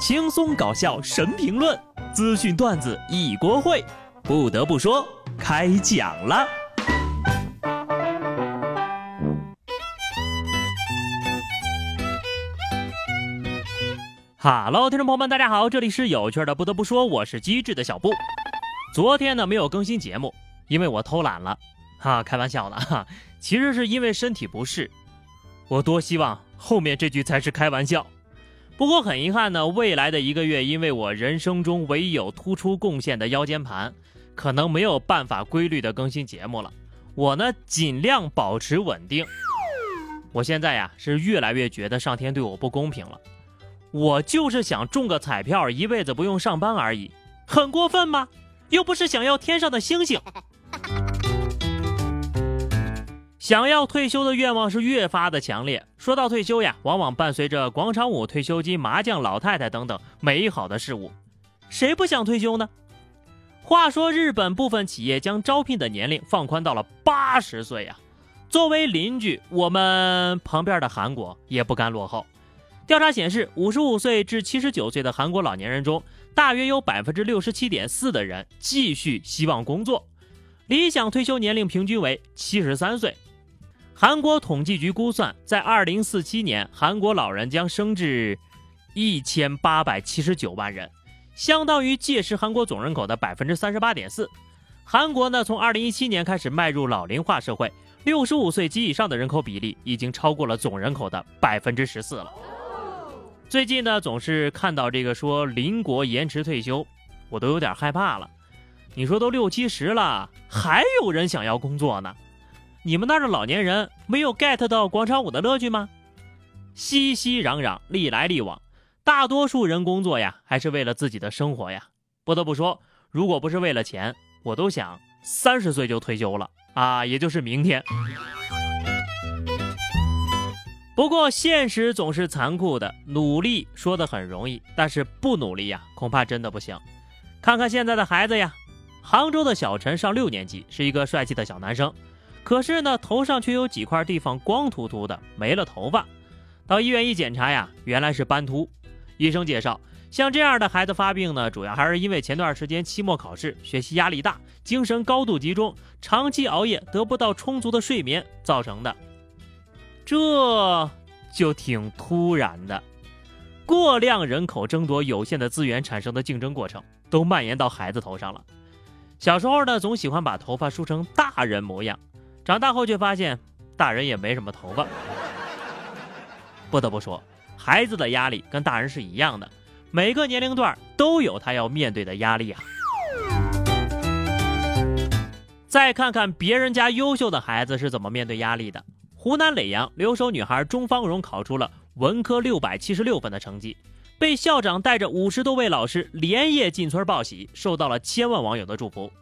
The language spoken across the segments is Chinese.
轻松搞笑神评论，资讯段子一锅烩。不得不说，开讲了。哈喽，听众朋友们，大家好，这里是有趣的。不得不说，我是机智的小布。昨天呢没有更新节目，因为我偷懒了。哈，开玩笑的哈，其实是因为身体不适。我多希望后面这句才是开玩笑。不过很遗憾呢，未来的一个月，因为我人生中唯有突出贡献的腰间盘，可能没有办法规律的更新节目了。我呢，尽量保持稳定。我现在呀，是越来越觉得上天对我不公平了。我就是想中个彩票，一辈子不用上班而已，很过分吗？又不是想要天上的星星。想要退休的愿望是越发的强烈。说到退休呀，往往伴随着广场舞、退休金、麻将、老太太等等美好的事物。谁不想退休呢？话说，日本部分企业将招聘的年龄放宽到了八十岁呀。作为邻居，我们旁边的韩国也不甘落后。调查显示，五十五岁至七十九岁的韩国老年人中，大约有百分之六十七点四的人继续希望工作，理想退休年龄平均为七十三岁。韩国统计局估算，在二零四七年，韩国老人将升至一千八百七十九万人，相当于届时韩国总人口的百分之三十八点四。韩国呢，从二零一七年开始迈入老龄化社会，六十五岁及以上的人口比例已经超过了总人口的百分之十四了。最近呢，总是看到这个说邻国延迟退休，我都有点害怕了。你说都六七十了，还有人想要工作呢？你们那儿的老年人没有 get 到广场舞的乐趣吗？熙熙攘攘，历来历往，大多数人工作呀，还是为了自己的生活呀。不得不说，如果不是为了钱，我都想三十岁就退休了啊，也就是明天。不过现实总是残酷的，努力说的很容易，但是不努力呀，恐怕真的不行。看看现在的孩子呀，杭州的小陈上六年级，是一个帅气的小男生。可是呢，头上却有几块地方光秃秃的，没了头发。到医院一检查呀，原来是斑秃。医生介绍，像这样的孩子发病呢，主要还是因为前段时间期末考试，学习压力大，精神高度集中，长期熬夜，得不到充足的睡眠造成的。这就挺突然的。过量人口争夺有限的资源产生的竞争过程，都蔓延到孩子头上了。小时候呢，总喜欢把头发梳成大人模样。长大后却发现，大人也没什么头发。不得不说，孩子的压力跟大人是一样的，每个年龄段都有他要面对的压力啊。再看看别人家优秀的孩子是怎么面对压力的。湖南耒阳留守女孩钟芳荣考出了文科六百七十六分的成绩，被校长带着五十多位老师连夜进村报喜，受到了千万网友的祝福。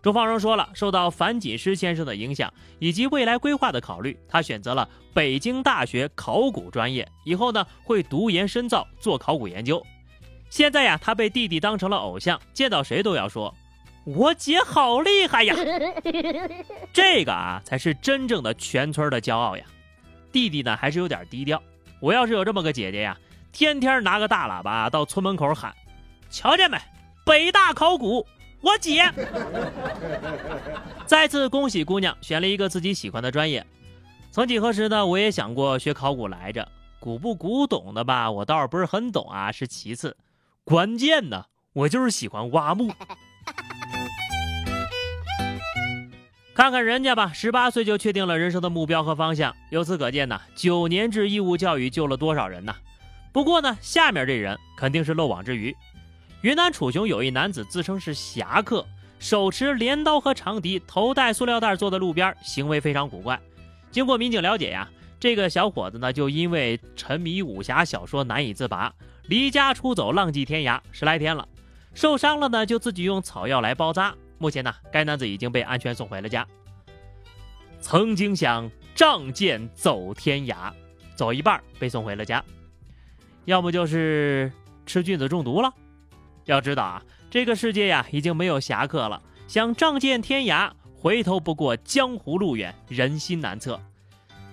钟芳荣说了，受到樊锦诗先生的影响以及未来规划的考虑，他选择了北京大学考古专业，以后呢会读研深造，做考古研究。现在呀，他被弟弟当成了偶像，见到谁都要说：“我姐好厉害呀！” 这个啊，才是真正的全村的骄傲呀。弟弟呢，还是有点低调。我要是有这么个姐姐呀，天天拿个大喇叭到村门口喊：“瞧见没，北大考古。”我姐，再次恭喜姑娘选了一个自己喜欢的专业。曾几何时呢，我也想过学考古来着，古不古董的吧，我倒是不是很懂啊，是其次，关键呢，我就是喜欢挖墓。看看人家吧，十八岁就确定了人生的目标和方向，由此可见呢，九年制义务教育救了多少人呢？不过呢，下面这人肯定是漏网之鱼。云南楚雄有一男子自称是侠客，手持镰刀和长笛，头戴塑料袋坐在路边，行为非常古怪。经过民警了解呀，这个小伙子呢就因为沉迷武侠小说难以自拔，离家出走浪迹天涯十来天了，受伤了呢就自己用草药来包扎。目前呢，该男子已经被安全送回了家。曾经想仗剑走天涯，走一半被送回了家，要么就是吃菌子中毒了。要知道啊，这个世界呀，已经没有侠客了。想仗剑天涯，回头不过江湖路远，人心难测。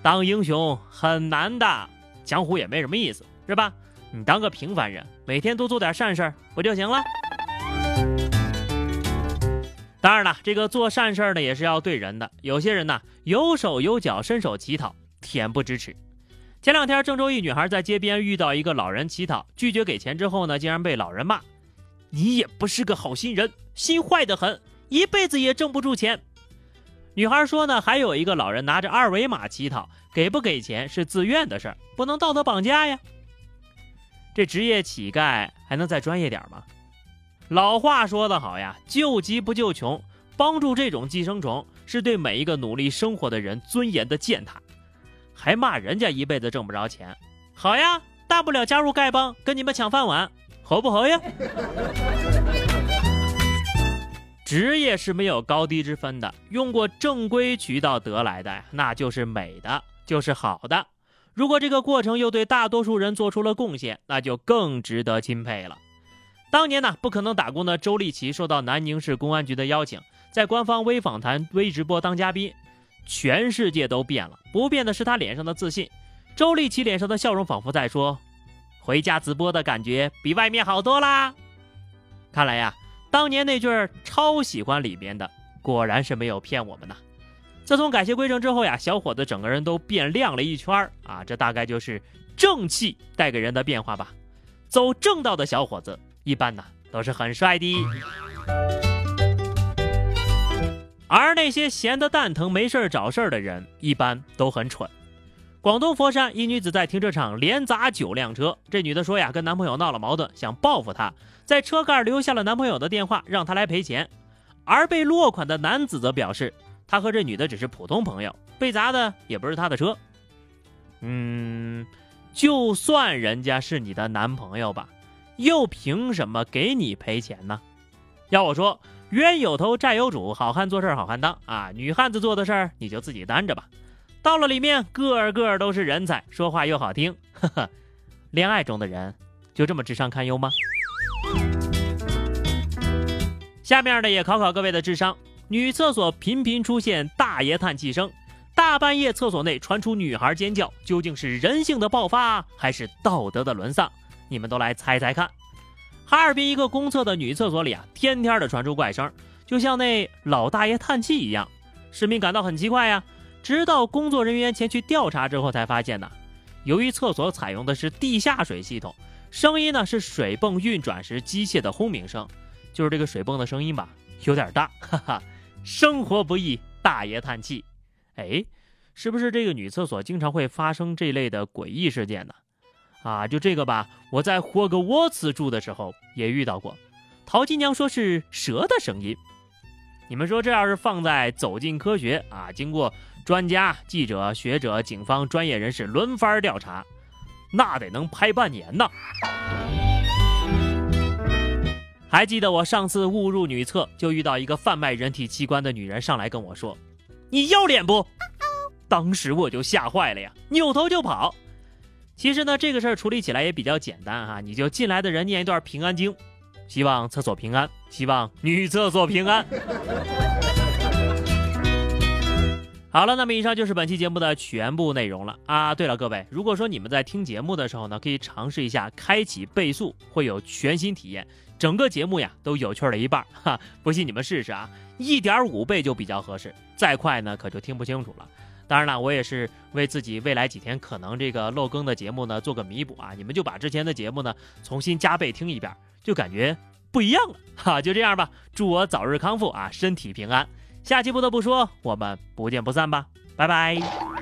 当英雄很难的，江湖也没什么意思，是吧？你当个平凡人，每天多做点善事儿不就行了？当然了，这个做善事儿呢也是要对人的。有些人呢有手有脚，伸手乞讨，恬不知耻。前两天，郑州一女孩在街边遇到一个老人乞讨，拒绝给钱之后呢，竟然被老人骂：“你也不是个好心人，心坏得很，一辈子也挣不住钱。”女孩说呢，还有一个老人拿着二维码乞讨，给不给钱是自愿的事儿，不能道德绑架呀。这职业乞丐还能再专业点吗？老话说得好呀，救急不救穷，帮助这种寄生虫是对每一个努力生活的人尊严的践踏，还骂人家一辈子挣不着钱，好呀，大不了加入丐帮跟你们抢饭碗，合不合呀？职业是没有高低之分的，用过正规渠道得来的那就是美的，就是好的。如果这个过程又对大多数人做出了贡献，那就更值得钦佩了。当年呢，不可能打工的周丽淇受到南宁市公安局的邀请，在官方微访谈、微直播当嘉宾，全世界都变了，不变的是她脸上的自信。周丽淇脸上的笑容仿佛在说：“回家直播的感觉比外面好多啦。”看来呀，当年那句“超喜欢”里边的，果然是没有骗我们呐。自从改邪归正之后呀，小伙子整个人都变亮了一圈啊！这大概就是正气带给人的变化吧。走正道的小伙子。一般呢都是很帅的，而那些闲得蛋疼没事儿找事儿的人，一般都很蠢。广东佛山一女子在停车场连砸九辆车，这女的说呀，跟男朋友闹了矛盾，想报复他，在车盖留下了男朋友的电话，让他来赔钱。而被落款的男子则表示，他和这女的只是普通朋友，被砸的也不是他的车。嗯，就算人家是你的男朋友吧。又凭什么给你赔钱呢？要我说，冤有头债有主，好汉做事好汉当啊！女汉子做的事儿你就自己担着吧。到了里面，个个都是人才，说话又好听，呵呵。恋爱中的人就这么智商堪忧吗？下面呢也考考各位的智商。女厕所频频出现大爷叹气声，大半夜厕所内传出女孩尖叫，究竟是人性的爆发还是道德的沦丧？你们都来猜猜看，哈尔滨一个公厕的女厕所里啊，天天的传出怪声，就像那老大爷叹气一样。市民感到很奇怪呀，直到工作人员前去调查之后，才发现呢，由于厕所采用的是地下水系统，声音呢是水泵运转时机械的轰鸣声，就是这个水泵的声音吧，有点大，哈哈。生活不易，大爷叹气。哎，是不是这个女厕所经常会发生这类的诡异事件呢？啊，就这个吧，我在霍格沃茨住的时候也遇到过。陶金娘说是蛇的声音。你们说这要是放在《走进科学》啊，经过专家、记者、学者、警方专业人士轮番调查，那得能拍半年呢。还记得我上次误入女厕，就遇到一个贩卖人体器官的女人上来跟我说：“你要脸不？”当时我就吓坏了呀，扭头就跑。其实呢，这个事儿处理起来也比较简单哈，你就进来的人念一段平安经，希望厕所平安，希望女厕所平安。好了，那么以上就是本期节目的全部内容了啊。对了，各位，如果说你们在听节目的时候呢，可以尝试一下开启倍速，会有全新体验，整个节目呀都有趣了一半 哈。不信你们试试啊，一点五倍就比较合适，再快呢可就听不清楚了。当然了，我也是为自己未来几天可能这个漏更的节目呢做个弥补啊！你们就把之前的节目呢重新加倍听一遍，就感觉不一样了哈！就这样吧，祝我早日康复啊，身体平安。下期不得不说，我们不见不散吧，拜拜。